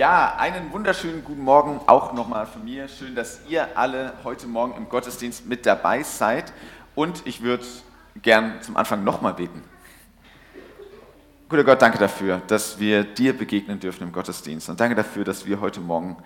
Ja, einen wunderschönen guten Morgen auch nochmal von mir. Schön, dass ihr alle heute Morgen im Gottesdienst mit dabei seid. Und ich würde gern zum Anfang nochmal beten. Guter Gott, danke dafür, dass wir dir begegnen dürfen im Gottesdienst. Und danke dafür, dass wir heute Morgen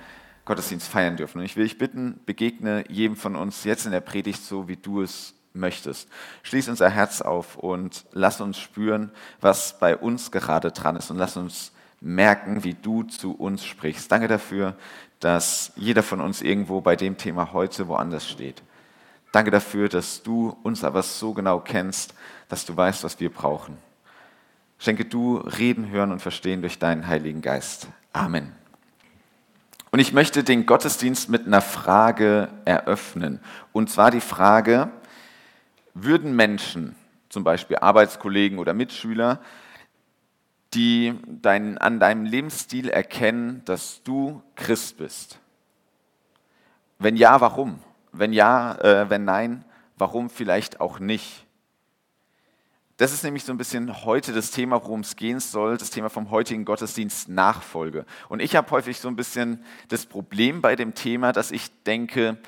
Gottesdienst feiern dürfen. Und ich will dich bitten, begegne jedem von uns jetzt in der Predigt so, wie du es möchtest. Schließ unser Herz auf und lass uns spüren, was bei uns gerade dran ist. Und lass uns merken, wie du zu uns sprichst. Danke dafür, dass jeder von uns irgendwo bei dem Thema heute woanders steht. Danke dafür, dass du uns aber so genau kennst, dass du weißt, was wir brauchen. Schenke du Reden, Hören und Verstehen durch deinen Heiligen Geist. Amen. Und ich möchte den Gottesdienst mit einer Frage eröffnen. Und zwar die Frage, würden Menschen, zum Beispiel Arbeitskollegen oder Mitschüler, die dein, an deinem Lebensstil erkennen, dass du Christ bist? Wenn ja, warum? Wenn ja, äh, wenn nein, warum vielleicht auch nicht? Das ist nämlich so ein bisschen heute das Thema, worum es gehen soll, das Thema vom heutigen Gottesdienst Nachfolge. Und ich habe häufig so ein bisschen das Problem bei dem Thema, dass ich denke,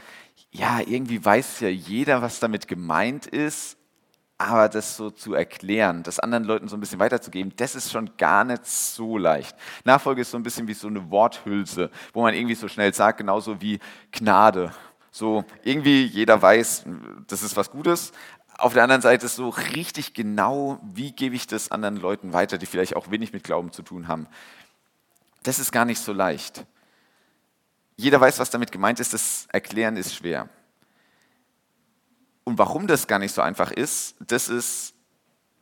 ja, irgendwie weiß ja jeder, was damit gemeint ist, aber das so zu erklären, das anderen Leuten so ein bisschen weiterzugeben, das ist schon gar nicht so leicht. Nachfolge ist so ein bisschen wie so eine Worthülse, wo man irgendwie so schnell sagt, genauso wie Gnade. So irgendwie jeder weiß, das ist was Gutes. Auf der anderen Seite ist so richtig genau, wie gebe ich das anderen Leuten weiter, die vielleicht auch wenig mit Glauben zu tun haben. Das ist gar nicht so leicht. Jeder weiß, was damit gemeint ist, das Erklären ist schwer. Und warum das gar nicht so einfach ist, das ist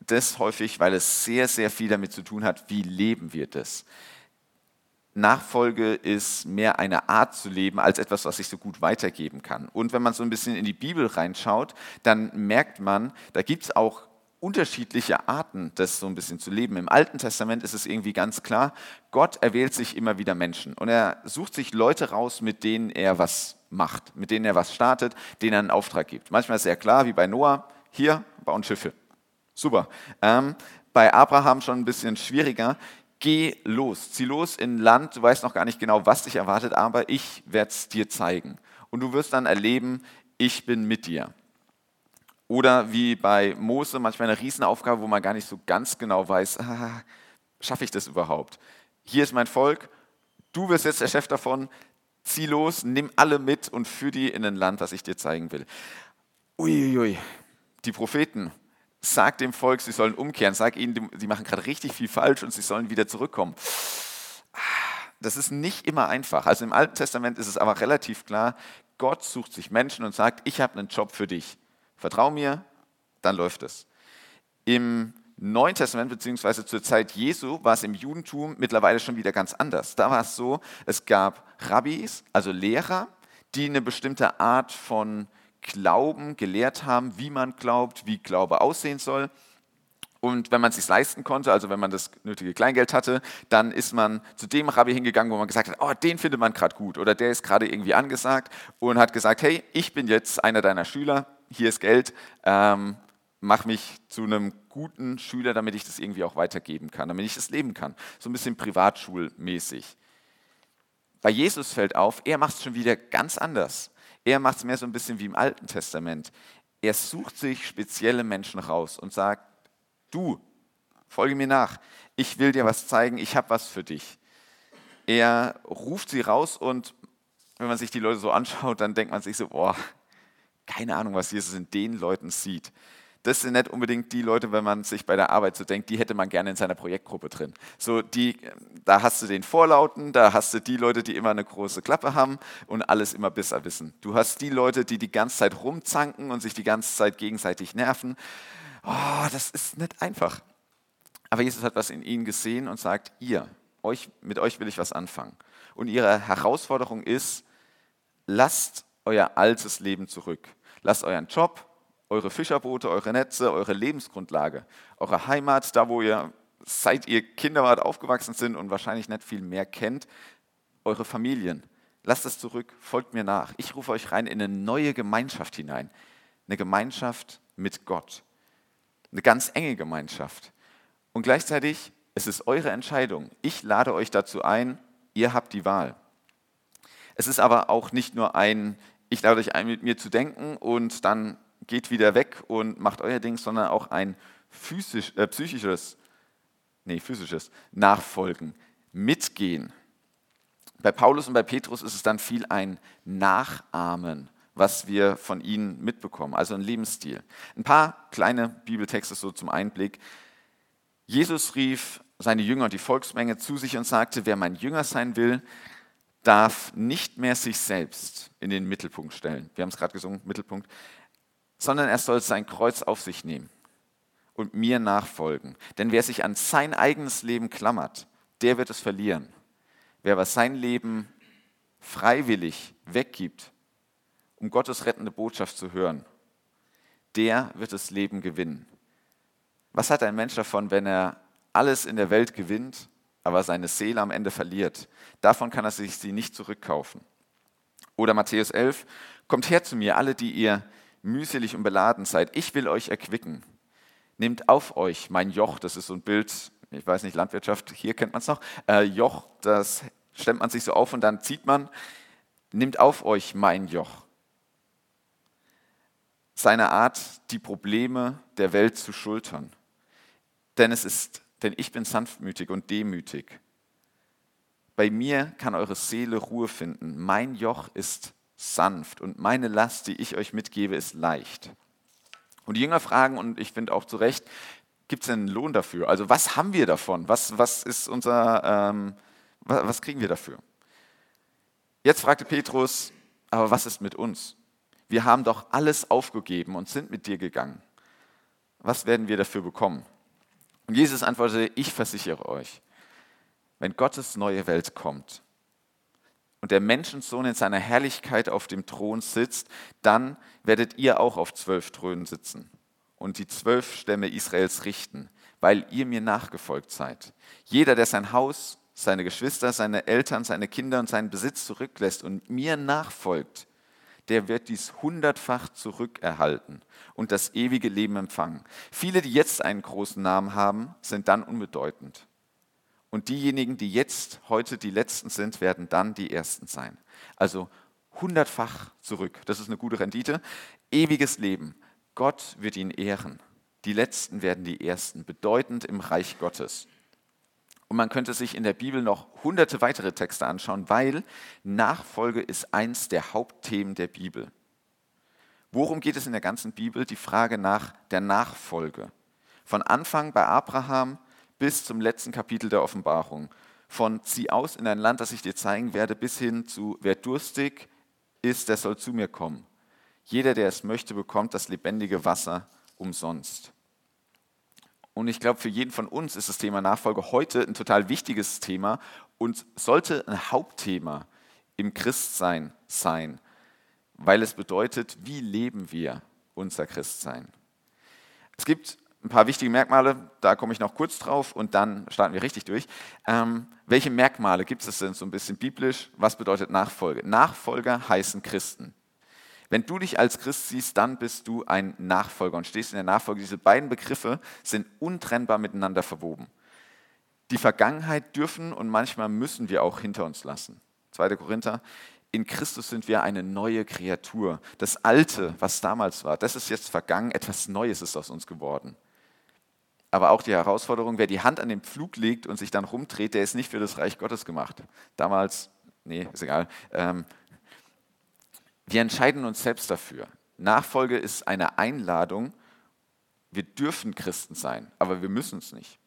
das häufig, weil es sehr, sehr viel damit zu tun hat, wie leben wir das. Nachfolge ist mehr eine Art zu leben als etwas, was ich so gut weitergeben kann. Und wenn man so ein bisschen in die Bibel reinschaut, dann merkt man, da gibt es auch unterschiedliche Arten, das so ein bisschen zu leben. Im Alten Testament ist es irgendwie ganz klar, Gott erwählt sich immer wieder Menschen und er sucht sich Leute raus, mit denen er was macht, mit denen er was startet, denen er einen Auftrag gibt. Manchmal ist sehr klar, wie bei Noah, hier bauen Schiffe. Super. Ähm, bei Abraham schon ein bisschen schwieriger. Geh los, zieh los in ein Land, du weißt noch gar nicht genau, was dich erwartet, aber ich werde es dir zeigen. Und du wirst dann erleben, ich bin mit dir. Oder wie bei Mose, manchmal eine Riesenaufgabe, wo man gar nicht so ganz genau weiß, ah, schaffe ich das überhaupt? Hier ist mein Volk, du wirst jetzt der Chef davon, zieh los, nimm alle mit und führ die in ein Land, das ich dir zeigen will. Uiuiui, die Propheten, sag dem Volk, sie sollen umkehren, sag ihnen, sie machen gerade richtig viel falsch und sie sollen wieder zurückkommen. Das ist nicht immer einfach. Also im Alten Testament ist es aber relativ klar, Gott sucht sich Menschen und sagt, ich habe einen Job für dich. Vertrau mir, dann läuft es. Im Neuen Testament beziehungsweise zur Zeit Jesu war es im Judentum mittlerweile schon wieder ganz anders. Da war es so, es gab Rabbis, also Lehrer, die eine bestimmte Art von Glauben gelehrt haben, wie man glaubt, wie Glaube aussehen soll. Und wenn man es sich leisten konnte, also wenn man das nötige Kleingeld hatte, dann ist man zu dem Rabbi hingegangen, wo man gesagt hat, oh, den findet man gerade gut oder der ist gerade irgendwie angesagt und hat gesagt, hey, ich bin jetzt einer deiner Schüler, hier ist Geld, ähm, mach mich zu einem guten Schüler, damit ich das irgendwie auch weitergeben kann, damit ich das leben kann. So ein bisschen privatschulmäßig. Bei Jesus fällt auf, er macht es schon wieder ganz anders. Er macht es mehr so ein bisschen wie im Alten Testament. Er sucht sich spezielle Menschen raus und sagt, du, folge mir nach, ich will dir was zeigen, ich habe was für dich. Er ruft sie raus und wenn man sich die Leute so anschaut, dann denkt man sich so, boah, keine Ahnung, was Jesus in den Leuten sieht. Das sind nicht unbedingt die Leute, wenn man sich bei der Arbeit so denkt, die hätte man gerne in seiner Projektgruppe drin. So die, da hast du den Vorlauten, da hast du die Leute, die immer eine große Klappe haben und alles immer besser wissen. Du hast die Leute, die die ganze Zeit rumzanken und sich die ganze Zeit gegenseitig nerven. Oh, das ist nicht einfach. Aber Jesus hat was in ihnen gesehen und sagt, ihr, euch, mit euch will ich was anfangen. Und ihre Herausforderung ist, lasst euer altes Leben zurück. Lasst euren Job, eure Fischerboote, eure Netze, eure Lebensgrundlage, eure Heimat, da wo ihr seit ihr Kinder wart aufgewachsen sind und wahrscheinlich nicht viel mehr kennt, eure Familien. Lasst es zurück, folgt mir nach. Ich rufe euch rein in eine neue Gemeinschaft hinein. Eine Gemeinschaft mit Gott. Eine ganz enge Gemeinschaft. Und gleichzeitig, es ist eure Entscheidung. Ich lade euch dazu ein, Ihr habt die Wahl. Es ist aber auch nicht nur ein, ich lade euch ein, mit mir zu denken und dann geht wieder weg und macht euer Ding, sondern auch ein physisch, äh, psychisches, nee, physisches Nachfolgen, Mitgehen. Bei Paulus und bei Petrus ist es dann viel ein Nachahmen, was wir von ihnen mitbekommen, also ein Lebensstil. Ein paar kleine Bibeltexte so zum Einblick. Jesus rief seine Jünger und die Volksmenge zu sich und sagte, wer mein Jünger sein will, darf nicht mehr sich selbst in den Mittelpunkt stellen. Wir haben es gerade gesungen, Mittelpunkt. Sondern er soll sein Kreuz auf sich nehmen und mir nachfolgen. Denn wer sich an sein eigenes Leben klammert, der wird es verlieren. Wer aber sein Leben freiwillig weggibt, um Gottes rettende Botschaft zu hören, der wird das Leben gewinnen. Was hat ein Mensch davon, wenn er alles in der Welt gewinnt, aber seine Seele am Ende verliert? Davon kann er sich sie nicht zurückkaufen. Oder Matthäus 11, kommt her zu mir, alle, die ihr mühselig und beladen seid, ich will euch erquicken. Nehmt auf euch mein Joch, das ist so ein Bild, ich weiß nicht, Landwirtschaft, hier kennt man es noch, äh, Joch, das stemmt man sich so auf und dann zieht man, nimmt auf euch mein Joch. Seine Art, die Probleme der Welt zu schultern. Denn es ist, denn ich bin sanftmütig und demütig. Bei mir kann eure Seele Ruhe finden. Mein Joch ist sanft und meine Last, die ich euch mitgebe, ist leicht. Und die Jünger fragen, und ich finde auch zu Recht, gibt es einen Lohn dafür? Also was haben wir davon? Was, was ist unser, ähm, was, was kriegen wir dafür? Jetzt fragte Petrus, aber was ist mit uns? Wir haben doch alles aufgegeben und sind mit dir gegangen. Was werden wir dafür bekommen? Und Jesus antwortete, ich versichere euch, wenn Gottes neue Welt kommt und der Menschensohn in seiner Herrlichkeit auf dem Thron sitzt, dann werdet ihr auch auf zwölf Thronen sitzen und die zwölf Stämme Israels richten, weil ihr mir nachgefolgt seid. Jeder, der sein Haus, seine Geschwister, seine Eltern, seine Kinder und seinen Besitz zurücklässt und mir nachfolgt, der wird dies hundertfach zurückerhalten und das ewige Leben empfangen. Viele, die jetzt einen großen Namen haben, sind dann unbedeutend. Und diejenigen, die jetzt heute die Letzten sind, werden dann die Ersten sein. Also hundertfach zurück. Das ist eine gute Rendite. Ewiges Leben. Gott wird ihn ehren. Die Letzten werden die Ersten. Bedeutend im Reich Gottes. Und man könnte sich in der Bibel noch hunderte weitere Texte anschauen, weil Nachfolge ist eins der Hauptthemen der Bibel. Worum geht es in der ganzen Bibel? Die Frage nach der Nachfolge. Von Anfang bei Abraham bis zum letzten Kapitel der Offenbarung. Von zieh aus in ein Land, das ich dir zeigen werde, bis hin zu wer durstig ist, der soll zu mir kommen. Jeder, der es möchte, bekommt das lebendige Wasser umsonst. Und ich glaube, für jeden von uns ist das Thema Nachfolge heute ein total wichtiges Thema und sollte ein Hauptthema im Christsein sein, weil es bedeutet, wie leben wir unser Christsein. Es gibt ein paar wichtige Merkmale, da komme ich noch kurz drauf und dann starten wir richtig durch. Ähm, welche Merkmale gibt es denn so ein bisschen biblisch? Was bedeutet Nachfolge? Nachfolger heißen Christen. Wenn du dich als Christ siehst, dann bist du ein Nachfolger und stehst in der Nachfolge. Diese beiden Begriffe sind untrennbar miteinander verwoben. Die Vergangenheit dürfen und manchmal müssen wir auch hinter uns lassen. 2. Korinther, in Christus sind wir eine neue Kreatur. Das Alte, was damals war, das ist jetzt vergangen, etwas Neues ist aus uns geworden. Aber auch die Herausforderung, wer die Hand an den Pflug legt und sich dann rumdreht, der ist nicht für das Reich Gottes gemacht. Damals, nee, ist egal. Ähm, wir entscheiden uns selbst dafür. Nachfolge ist eine Einladung. Wir dürfen Christen sein, aber wir müssen es nicht.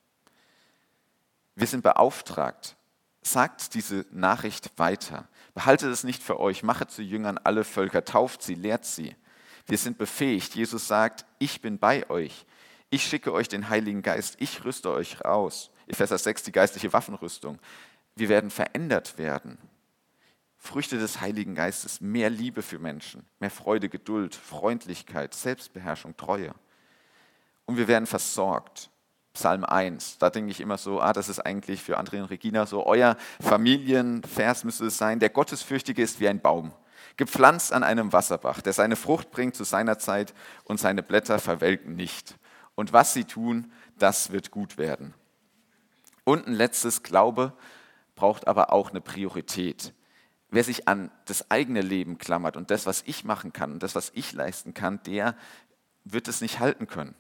Wir sind beauftragt. Sagt diese Nachricht weiter. Behaltet es nicht für euch. Mache zu Jüngern alle Völker. Tauft sie, lehrt sie. Wir sind befähigt. Jesus sagt, ich bin bei euch. Ich schicke euch den Heiligen Geist. Ich rüste euch raus. Epheser 6, die geistliche Waffenrüstung. Wir werden verändert werden. Früchte des Heiligen Geistes, mehr Liebe für Menschen, mehr Freude, Geduld, Freundlichkeit, Selbstbeherrschung, Treue. Und wir werden versorgt. Psalm 1, da denke ich immer so, ah, das ist eigentlich für André und Regina so, euer Familienvers müsste es sein, der Gottesfürchtige ist wie ein Baum, gepflanzt an einem Wasserbach, der seine Frucht bringt zu seiner Zeit und seine Blätter verwelken nicht. Und was sie tun, das wird gut werden. Und ein letztes Glaube, braucht aber auch eine Priorität. Wer sich an das eigene Leben klammert und das, was ich machen kann und das, was ich leisten kann, der wird es nicht halten können.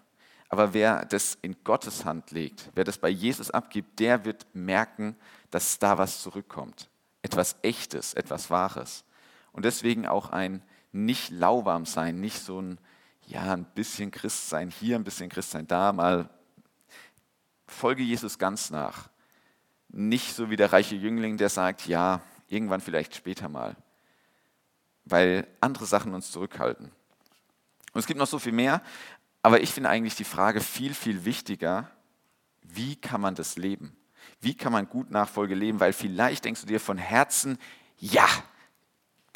Aber wer das in Gottes Hand legt, wer das bei Jesus abgibt, der wird merken, dass da was zurückkommt. Etwas Echtes, etwas Wahres. Und deswegen auch ein nicht lauwarm sein, nicht so ein, ja, ein bisschen Christ sein hier, ein bisschen Christ sein da, mal folge Jesus ganz nach. Nicht so wie der reiche Jüngling, der sagt, ja, irgendwann vielleicht später mal, weil andere Sachen uns zurückhalten. Und es gibt noch so viel mehr, aber ich finde eigentlich die Frage viel, viel wichtiger, wie kann man das leben? Wie kann man gut Nachfolge leben? Weil vielleicht denkst du dir von Herzen, ja,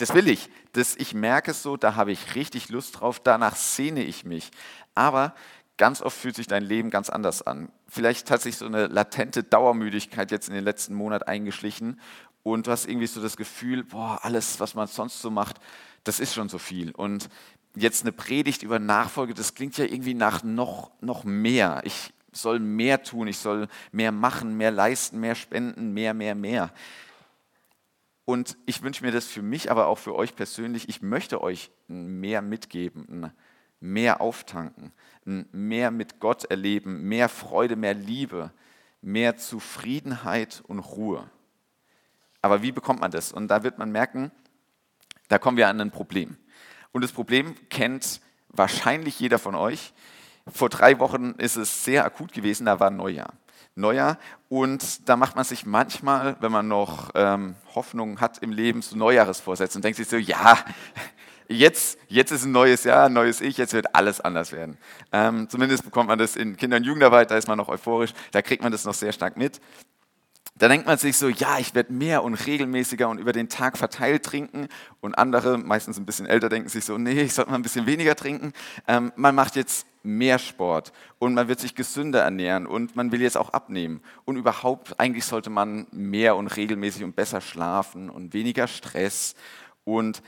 das will ich. Das, ich merke es so, da habe ich richtig Lust drauf, danach sehne ich mich. Aber ganz oft fühlt sich dein Leben ganz anders an. Vielleicht hat sich so eine latente Dauermüdigkeit jetzt in den letzten Monaten eingeschlichen und du hast irgendwie so das Gefühl, boah, alles, was man sonst so macht, das ist schon so viel. Und jetzt eine Predigt über Nachfolge, das klingt ja irgendwie nach noch, noch mehr. Ich soll mehr tun, ich soll mehr machen, mehr leisten, mehr spenden, mehr, mehr, mehr. Und ich wünsche mir das für mich, aber auch für euch persönlich. Ich möchte euch mehr mitgeben, mehr auftanken, mehr mit Gott erleben, mehr Freude, mehr Liebe, mehr Zufriedenheit und Ruhe. Aber wie bekommt man das? Und da wird man merken, da kommen wir an ein Problem. Und das Problem kennt wahrscheinlich jeder von euch. Vor drei Wochen ist es sehr akut gewesen, da war Neujahr. Neujahr und da macht man sich manchmal, wenn man noch ähm, Hoffnung hat im Leben, so Neujahresvorsätze und denkt sich so, ja, jetzt, jetzt ist ein neues Jahr, ein neues Ich, jetzt wird alles anders werden. Ähm, zumindest bekommt man das in Kinder- und Jugendarbeit, da ist man noch euphorisch, da kriegt man das noch sehr stark mit. Da denkt man sich so, ja, ich werde mehr und regelmäßiger und über den Tag verteilt trinken. Und andere, meistens ein bisschen älter, denken sich so, nee, ich sollte mal ein bisschen weniger trinken. Ähm, man macht jetzt mehr Sport und man wird sich gesünder ernähren und man will jetzt auch abnehmen. Und überhaupt, eigentlich sollte man mehr und regelmäßig und besser schlafen und weniger Stress. Und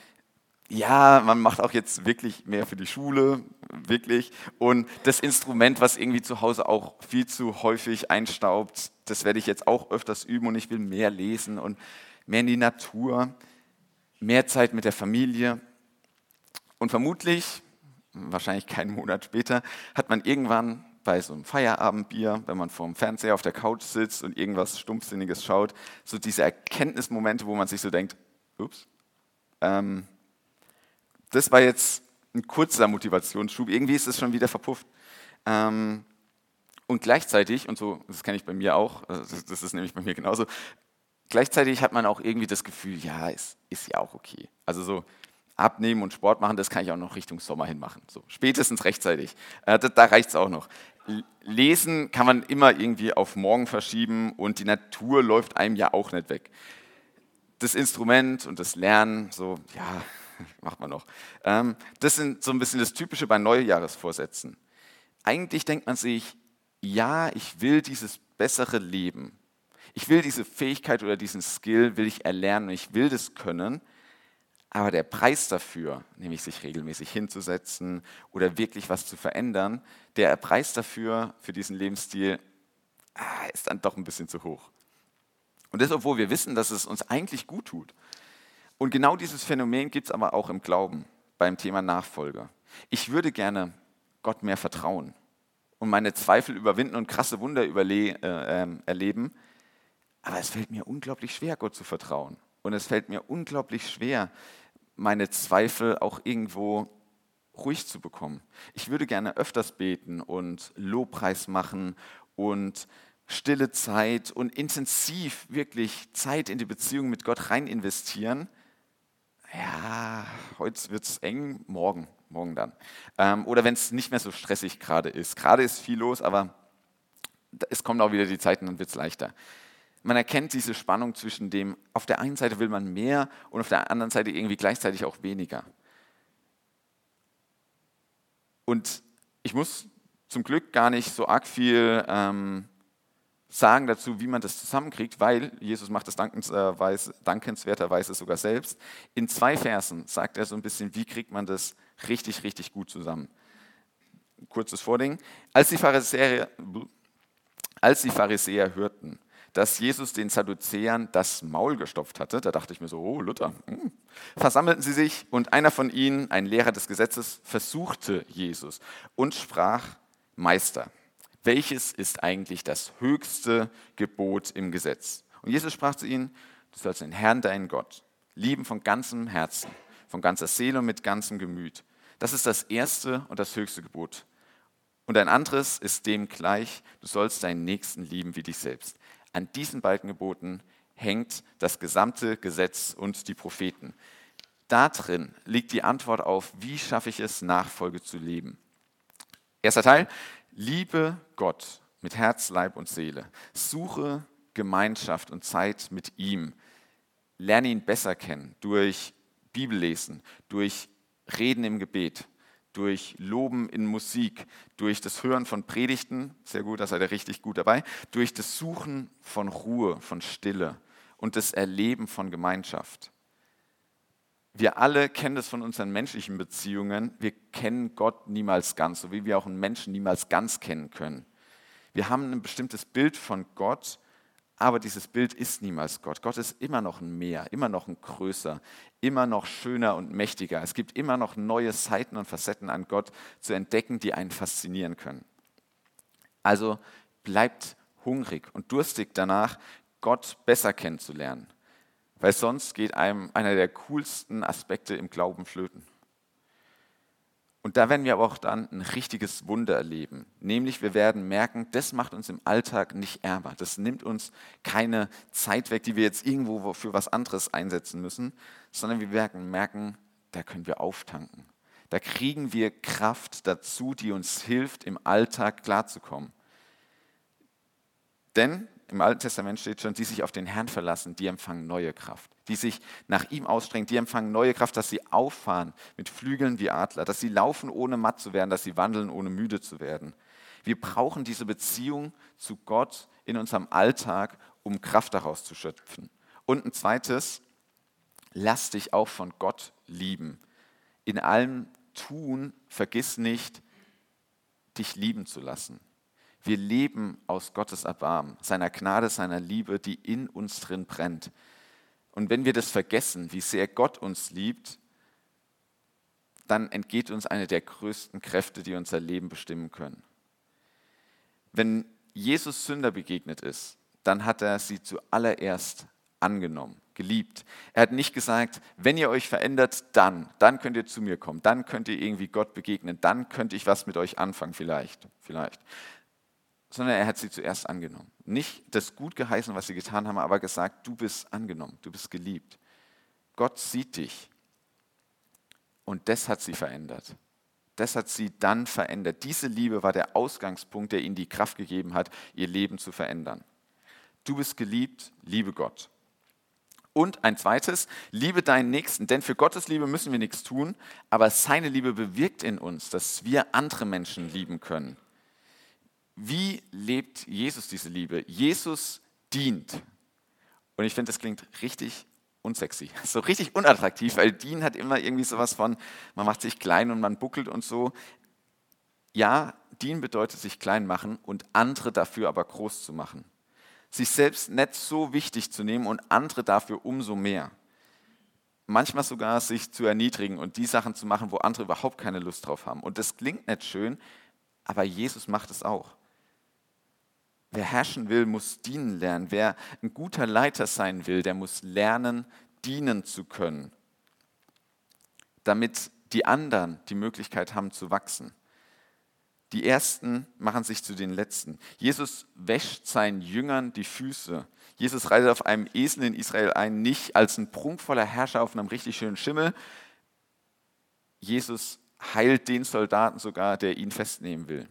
ja, man macht auch jetzt wirklich mehr für die Schule, wirklich. Und das Instrument, was irgendwie zu Hause auch viel zu häufig einstaubt, das werde ich jetzt auch öfters üben und ich will mehr lesen und mehr in die Natur, mehr Zeit mit der Familie. Und vermutlich, wahrscheinlich keinen Monat später, hat man irgendwann bei so einem Feierabendbier, wenn man vor dem Fernseher auf der Couch sitzt und irgendwas Stumpfsinniges schaut, so diese Erkenntnismomente, wo man sich so denkt, ups, ähm, das war jetzt ein kurzer Motivationsschub. Irgendwie ist es schon wieder verpufft. Ähm, und gleichzeitig, und so, das kenne ich bei mir auch, also das ist nämlich bei mir genauso, gleichzeitig hat man auch irgendwie das Gefühl, ja, es ist ja auch okay. Also so abnehmen und Sport machen, das kann ich auch noch Richtung Sommer hin machen. So, spätestens rechtzeitig. Äh, da, da reicht es auch noch. Lesen kann man immer irgendwie auf morgen verschieben und die Natur läuft einem ja auch nicht weg. Das Instrument und das Lernen, so, ja, macht man noch. Ähm, das sind so ein bisschen das Typische bei Neujahresvorsätzen. Eigentlich denkt man sich, ja, ich will dieses bessere Leben. Ich will diese Fähigkeit oder diesen Skill, will ich erlernen und ich will das können. Aber der Preis dafür, nämlich sich regelmäßig hinzusetzen oder wirklich was zu verändern, der Preis dafür, für diesen Lebensstil, ah, ist dann doch ein bisschen zu hoch. Und das, obwohl wir wissen, dass es uns eigentlich gut tut. Und genau dieses Phänomen gibt es aber auch im Glauben beim Thema Nachfolge. Ich würde gerne Gott mehr vertrauen und meine Zweifel überwinden und krasse Wunder äh, äh, erleben, aber es fällt mir unglaublich schwer, Gott zu vertrauen. Und es fällt mir unglaublich schwer, meine Zweifel auch irgendwo ruhig zu bekommen. Ich würde gerne öfters beten und Lobpreis machen und stille Zeit und intensiv wirklich Zeit in die Beziehung mit Gott rein investieren ja, heute wird es eng, morgen, morgen dann. Ähm, oder wenn es nicht mehr so stressig gerade ist. Gerade ist viel los, aber es kommen auch wieder die Zeiten, dann wird es leichter. Man erkennt diese Spannung zwischen dem, auf der einen Seite will man mehr und auf der anderen Seite irgendwie gleichzeitig auch weniger. Und ich muss zum Glück gar nicht so arg viel ähm, sagen dazu, wie man das zusammenkriegt, weil Jesus macht das dankenswerterweise sogar selbst. In zwei Versen sagt er so ein bisschen, wie kriegt man das richtig, richtig gut zusammen. Kurzes Vording. Als die Pharisäer, als die Pharisäer hörten, dass Jesus den Sadduzäern das Maul gestopft hatte. Da dachte ich mir so, oh Luther. Hm. Versammelten sie sich und einer von ihnen, ein Lehrer des Gesetzes, versuchte Jesus und sprach, Meister, welches ist eigentlich das höchste Gebot im Gesetz? Und Jesus sprach zu ihnen, du sollst den Herrn, deinen Gott, lieben von ganzem Herzen, von ganzer Seele und mit ganzem Gemüt. Das ist das erste und das höchste Gebot. Und ein anderes ist dem gleich, du sollst deinen Nächsten lieben wie dich selbst. An diesen beiden Geboten hängt das gesamte Gesetz und die Propheten. Darin liegt die Antwort auf, wie schaffe ich es, Nachfolge zu leben. Erster Teil, liebe Gott mit Herz, Leib und Seele. Suche Gemeinschaft und Zeit mit ihm. Lerne ihn besser kennen durch Bibellesen, durch Reden im Gebet, durch Loben in Musik, durch das Hören von Predigten, sehr gut, da seid ihr richtig gut dabei, durch das Suchen von Ruhe, von Stille und das Erleben von Gemeinschaft. Wir alle kennen das von unseren menschlichen Beziehungen. Wir kennen Gott niemals ganz, so wie wir auch einen Menschen niemals ganz kennen können. Wir haben ein bestimmtes Bild von Gott, aber dieses Bild ist niemals Gott. Gott ist immer noch ein Mehr, immer noch ein Größer, immer noch schöner und mächtiger. Es gibt immer noch neue Seiten und Facetten an Gott zu entdecken, die einen faszinieren können. Also bleibt hungrig und durstig danach, Gott besser kennenzulernen, weil sonst geht einem einer der coolsten Aspekte im Glauben flöten. Und da werden wir aber auch dann ein richtiges Wunder erleben. Nämlich wir werden merken, das macht uns im Alltag nicht ärmer. Das nimmt uns keine Zeit weg, die wir jetzt irgendwo für was anderes einsetzen müssen, sondern wir werden merken, da können wir auftanken. Da kriegen wir Kraft dazu, die uns hilft, im Alltag klarzukommen. Denn im Alten Testament steht schon, die sich auf den Herrn verlassen, die empfangen neue Kraft. Die sich nach ihm ausstrengen, die empfangen neue Kraft, dass sie auffahren mit Flügeln wie Adler, dass sie laufen ohne matt zu werden, dass sie wandeln ohne müde zu werden. Wir brauchen diese Beziehung zu Gott in unserem Alltag, um Kraft daraus zu schöpfen. Und ein zweites, lass dich auch von Gott lieben. In allem Tun vergiss nicht, dich lieben zu lassen. Wir leben aus Gottes Erbarmen, seiner Gnade, seiner Liebe, die in uns drin brennt. Und wenn wir das vergessen, wie sehr Gott uns liebt, dann entgeht uns eine der größten Kräfte, die unser Leben bestimmen können. Wenn Jesus Sünder begegnet ist, dann hat er sie zuallererst angenommen, geliebt. Er hat nicht gesagt, wenn ihr euch verändert, dann, dann könnt ihr zu mir kommen, dann könnt ihr irgendwie Gott begegnen, dann könnte ich was mit euch anfangen, vielleicht, vielleicht sondern er hat sie zuerst angenommen. Nicht das gut geheißen, was sie getan haben, aber gesagt, du bist angenommen, du bist geliebt. Gott sieht dich. Und das hat sie verändert. Das hat sie dann verändert. Diese Liebe war der Ausgangspunkt, der ihnen die Kraft gegeben hat, ihr Leben zu verändern. Du bist geliebt, liebe Gott. Und ein zweites, liebe deinen Nächsten, denn für Gottes Liebe müssen wir nichts tun, aber seine Liebe bewirkt in uns, dass wir andere Menschen lieben können. Wie lebt Jesus diese Liebe? Jesus dient. Und ich finde, das klingt richtig unsexy, so richtig unattraktiv, weil dienen hat immer irgendwie sowas von, man macht sich klein und man buckelt und so. Ja, dienen bedeutet sich klein machen und andere dafür aber groß zu machen. Sich selbst nicht so wichtig zu nehmen und andere dafür umso mehr. Manchmal sogar sich zu erniedrigen und die Sachen zu machen, wo andere überhaupt keine Lust drauf haben. Und das klingt nicht schön, aber Jesus macht es auch. Wer herrschen will, muss dienen lernen. Wer ein guter Leiter sein will, der muss lernen, dienen zu können, damit die anderen die Möglichkeit haben zu wachsen. Die Ersten machen sich zu den Letzten. Jesus wäscht seinen Jüngern die Füße. Jesus reitet auf einem Esel in Israel ein, nicht als ein prunkvoller Herrscher auf einem richtig schönen Schimmel. Jesus heilt den Soldaten sogar, der ihn festnehmen will.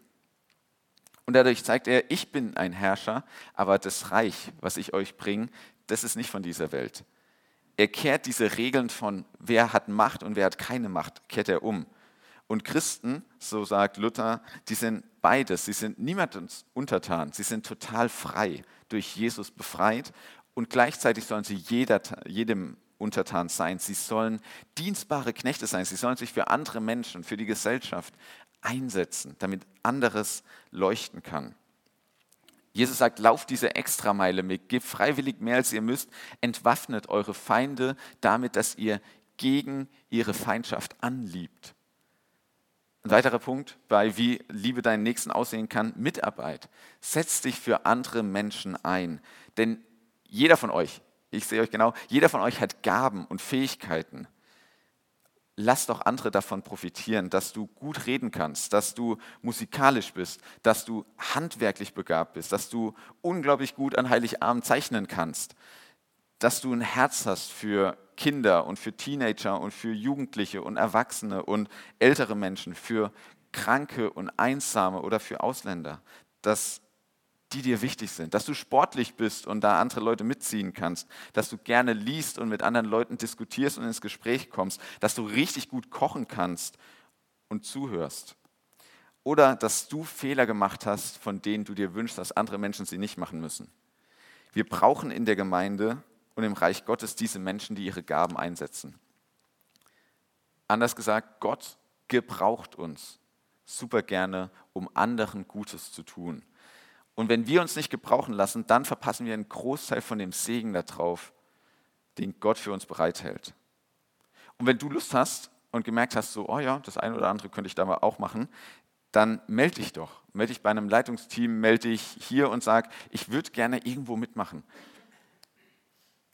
Und dadurch zeigt er, ich bin ein Herrscher, aber das Reich, was ich euch bringe, das ist nicht von dieser Welt. Er kehrt diese Regeln von wer hat Macht und wer hat keine Macht, kehrt er um. Und Christen, so sagt Luther, die sind beides. Sie sind niemandem untertan. Sie sind total frei, durch Jesus befreit. Und gleichzeitig sollen sie jeder, jedem untertan sein. Sie sollen dienstbare Knechte sein. Sie sollen sich für andere Menschen, für die Gesellschaft einsetzen, damit anderes leuchten kann. Jesus sagt, lauft diese Extrameile mit, gebt freiwillig mehr, als ihr müsst, entwaffnet eure Feinde damit, dass ihr gegen ihre Feindschaft anliebt. Ein weiterer Punkt bei wie Liebe deinen Nächsten aussehen kann, Mitarbeit. Setz dich für andere Menschen ein. Denn jeder von euch, ich sehe euch genau, jeder von euch hat Gaben und Fähigkeiten lass doch andere davon profitieren, dass du gut reden kannst, dass du musikalisch bist, dass du handwerklich begabt bist, dass du unglaublich gut an Heiligabend zeichnen kannst, dass du ein Herz hast für Kinder und für Teenager und für Jugendliche und Erwachsene und ältere Menschen, für Kranke und Einsame oder für Ausländer, dass die dir wichtig sind, dass du sportlich bist und da andere Leute mitziehen kannst, dass du gerne liest und mit anderen Leuten diskutierst und ins Gespräch kommst, dass du richtig gut kochen kannst und zuhörst. Oder dass du Fehler gemacht hast, von denen du dir wünschst, dass andere Menschen sie nicht machen müssen. Wir brauchen in der Gemeinde und im Reich Gottes diese Menschen, die ihre Gaben einsetzen. Anders gesagt, Gott gebraucht uns super gerne, um anderen Gutes zu tun. Und wenn wir uns nicht gebrauchen lassen, dann verpassen wir einen Großteil von dem Segen darauf, den Gott für uns bereithält. Und wenn du Lust hast und gemerkt hast, so, oh ja, das eine oder andere könnte ich da mal auch machen, dann melde dich doch. Melde dich bei einem Leitungsteam, melde dich hier und sag, ich würde gerne irgendwo mitmachen.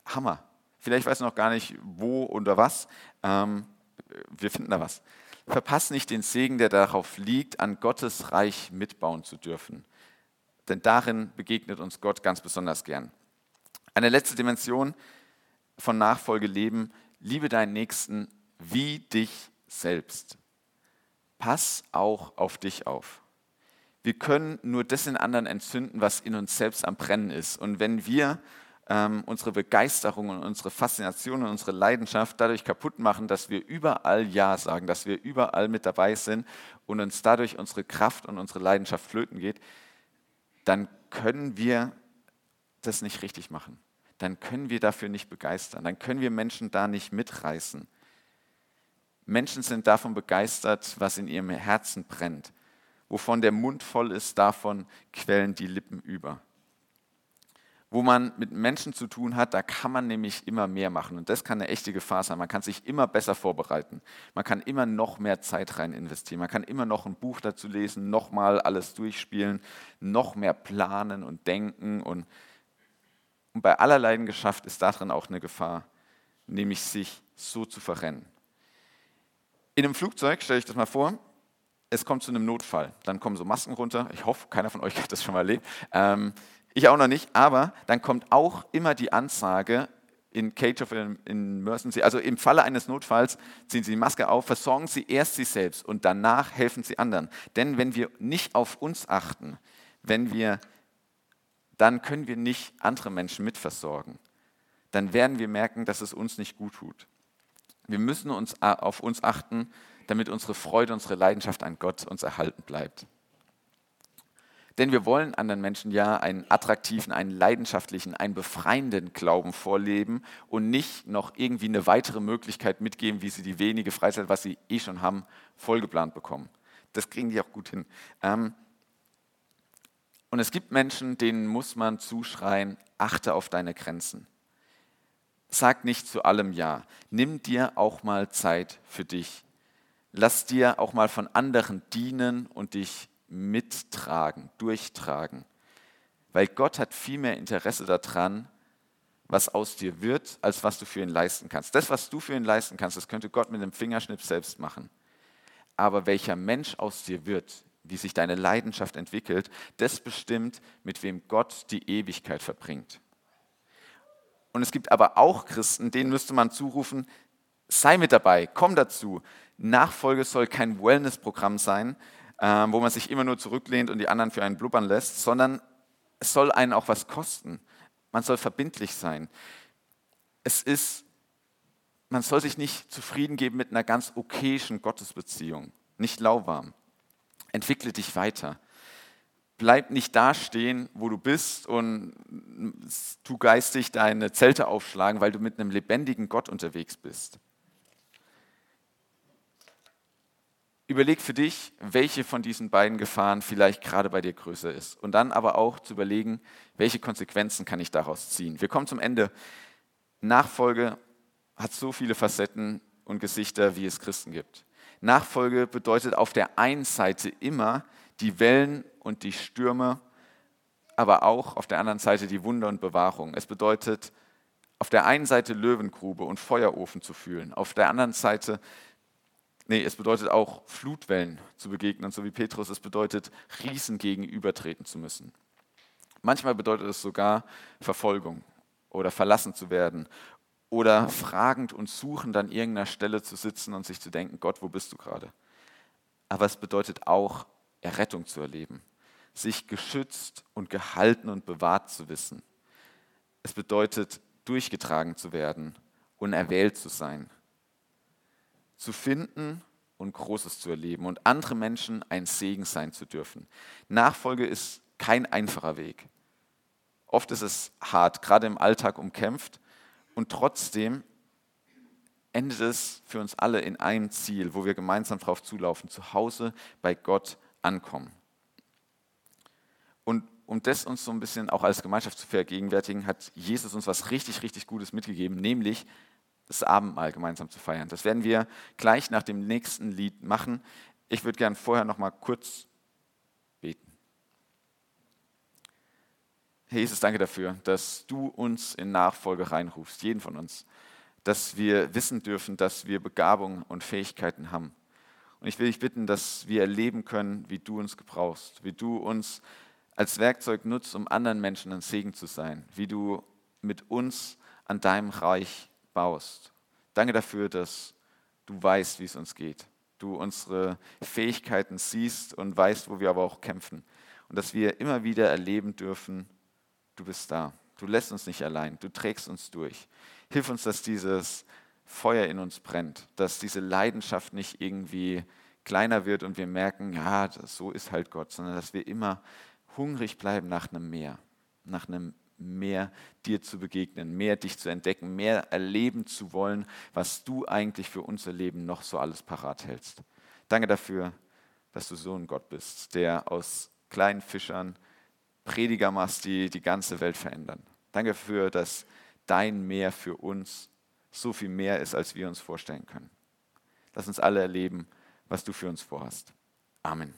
Hammer. Vielleicht weißt du noch gar nicht, wo oder was. Ähm, wir finden da was. Verpass nicht den Segen, der darauf liegt, an Gottes Reich mitbauen zu dürfen denn darin begegnet uns Gott ganz besonders gern. Eine letzte Dimension von Nachfolge leben, liebe deinen Nächsten wie dich selbst. Pass auch auf dich auf. Wir können nur das in anderen entzünden, was in uns selbst am Brennen ist. Und wenn wir ähm, unsere Begeisterung und unsere Faszination und unsere Leidenschaft dadurch kaputt machen, dass wir überall Ja sagen, dass wir überall mit dabei sind und uns dadurch unsere Kraft und unsere Leidenschaft flöten geht, dann können wir das nicht richtig machen. Dann können wir dafür nicht begeistern. Dann können wir Menschen da nicht mitreißen. Menschen sind davon begeistert, was in ihrem Herzen brennt. Wovon der Mund voll ist, davon quellen die Lippen über wo man mit Menschen zu tun hat, da kann man nämlich immer mehr machen. Und das kann eine echte Gefahr sein. Man kann sich immer besser vorbereiten. Man kann immer noch mehr Zeit rein investieren. Man kann immer noch ein Buch dazu lesen, nochmal alles durchspielen, noch mehr planen und denken. Und, und bei aller Leidenschaft ist darin auch eine Gefahr, nämlich sich so zu verrennen. In einem Flugzeug, stelle ich das mal vor, es kommt zu einem Notfall. Dann kommen so Masken runter. Ich hoffe, keiner von euch hat das schon mal erlebt. Ähm, ich auch noch nicht, aber dann kommt auch immer die Ansage in Cage of Emergency, also im Falle eines Notfalls ziehen Sie die Maske auf, versorgen Sie erst sich selbst und danach helfen Sie anderen. Denn wenn wir nicht auf uns achten, wenn wir, dann können wir nicht andere Menschen mitversorgen. Dann werden wir merken, dass es uns nicht gut tut. Wir müssen uns auf uns achten, damit unsere Freude, unsere Leidenschaft an Gott uns erhalten bleibt. Denn wir wollen anderen Menschen ja einen attraktiven, einen leidenschaftlichen, einen befreienden Glauben vorleben und nicht noch irgendwie eine weitere Möglichkeit mitgeben, wie sie die wenige Freizeit, was sie eh schon haben, vollgeplant bekommen. Das kriegen die auch gut hin. Ähm, und es gibt Menschen, denen muss man zuschreien, achte auf deine Grenzen. Sag nicht zu allem Ja. Nimm dir auch mal Zeit für dich. Lass dir auch mal von anderen dienen und dich mittragen, durchtragen. Weil Gott hat viel mehr Interesse daran, was aus dir wird, als was du für ihn leisten kannst. Das, was du für ihn leisten kannst, das könnte Gott mit einem Fingerschnipp selbst machen. Aber welcher Mensch aus dir wird, wie sich deine Leidenschaft entwickelt, das bestimmt, mit wem Gott die Ewigkeit verbringt. Und es gibt aber auch Christen, denen müsste man zurufen, sei mit dabei, komm dazu. Nachfolge soll kein Wellness-Programm sein, ähm, wo man sich immer nur zurücklehnt und die anderen für einen blubbern lässt, sondern es soll einen auch was kosten. Man soll verbindlich sein. Es ist, man soll sich nicht zufrieden geben mit einer ganz okayischen Gottesbeziehung, nicht lauwarm. Entwickle dich weiter. Bleib nicht da stehen, wo du bist und tu geistig deine Zelte aufschlagen, weil du mit einem lebendigen Gott unterwegs bist. Überleg für dich, welche von diesen beiden Gefahren vielleicht gerade bei dir größer ist. Und dann aber auch zu überlegen, welche Konsequenzen kann ich daraus ziehen. Wir kommen zum Ende. Nachfolge hat so viele Facetten und Gesichter, wie es Christen gibt. Nachfolge bedeutet auf der einen Seite immer die Wellen und die Stürme, aber auch auf der anderen Seite die Wunder und Bewahrung. Es bedeutet auf der einen Seite Löwengrube und Feuerofen zu fühlen, auf der anderen Seite Nee, es bedeutet auch Flutwellen zu begegnen, so wie Petrus. Es bedeutet Riesen gegenübertreten zu müssen. Manchmal bedeutet es sogar Verfolgung oder verlassen zu werden oder fragend und suchend an irgendeiner Stelle zu sitzen und sich zu denken, Gott, wo bist du gerade? Aber es bedeutet auch Errettung zu erleben, sich geschützt und gehalten und bewahrt zu wissen. Es bedeutet durchgetragen zu werden und erwählt zu sein zu finden und Großes zu erleben und andere Menschen ein Segen sein zu dürfen. Nachfolge ist kein einfacher Weg. Oft ist es hart, gerade im Alltag umkämpft und trotzdem endet es für uns alle in einem Ziel, wo wir gemeinsam drauf zulaufen, zu Hause bei Gott ankommen. Und um das uns so ein bisschen auch als Gemeinschaft zu vergegenwärtigen, hat Jesus uns was richtig, richtig Gutes mitgegeben, nämlich das Abendmahl gemeinsam zu feiern. Das werden wir gleich nach dem nächsten Lied machen. Ich würde gern vorher noch mal kurz beten. Herr Jesus, danke dafür, dass du uns in Nachfolge reinrufst, jeden von uns, dass wir wissen dürfen, dass wir Begabungen und Fähigkeiten haben. Und ich will dich bitten, dass wir erleben können, wie du uns gebrauchst, wie du uns als Werkzeug nutzt, um anderen Menschen ein Segen zu sein, wie du mit uns an deinem Reich baust. Danke dafür, dass du weißt, wie es uns geht. Du unsere Fähigkeiten siehst und weißt, wo wir aber auch kämpfen. Und dass wir immer wieder erleben dürfen, du bist da. Du lässt uns nicht allein. Du trägst uns durch. Hilf uns, dass dieses Feuer in uns brennt, dass diese Leidenschaft nicht irgendwie kleiner wird und wir merken, ja, so ist halt Gott, sondern dass wir immer hungrig bleiben nach einem Meer, nach einem mehr dir zu begegnen, mehr dich zu entdecken, mehr erleben zu wollen, was du eigentlich für unser Leben noch so alles parat hältst. Danke dafür, dass du so ein Gott bist, der aus kleinen Fischern Prediger machst, die die ganze Welt verändern. Danke dafür, dass dein Meer für uns so viel mehr ist, als wir uns vorstellen können. Lass uns alle erleben, was du für uns vorhast. Amen.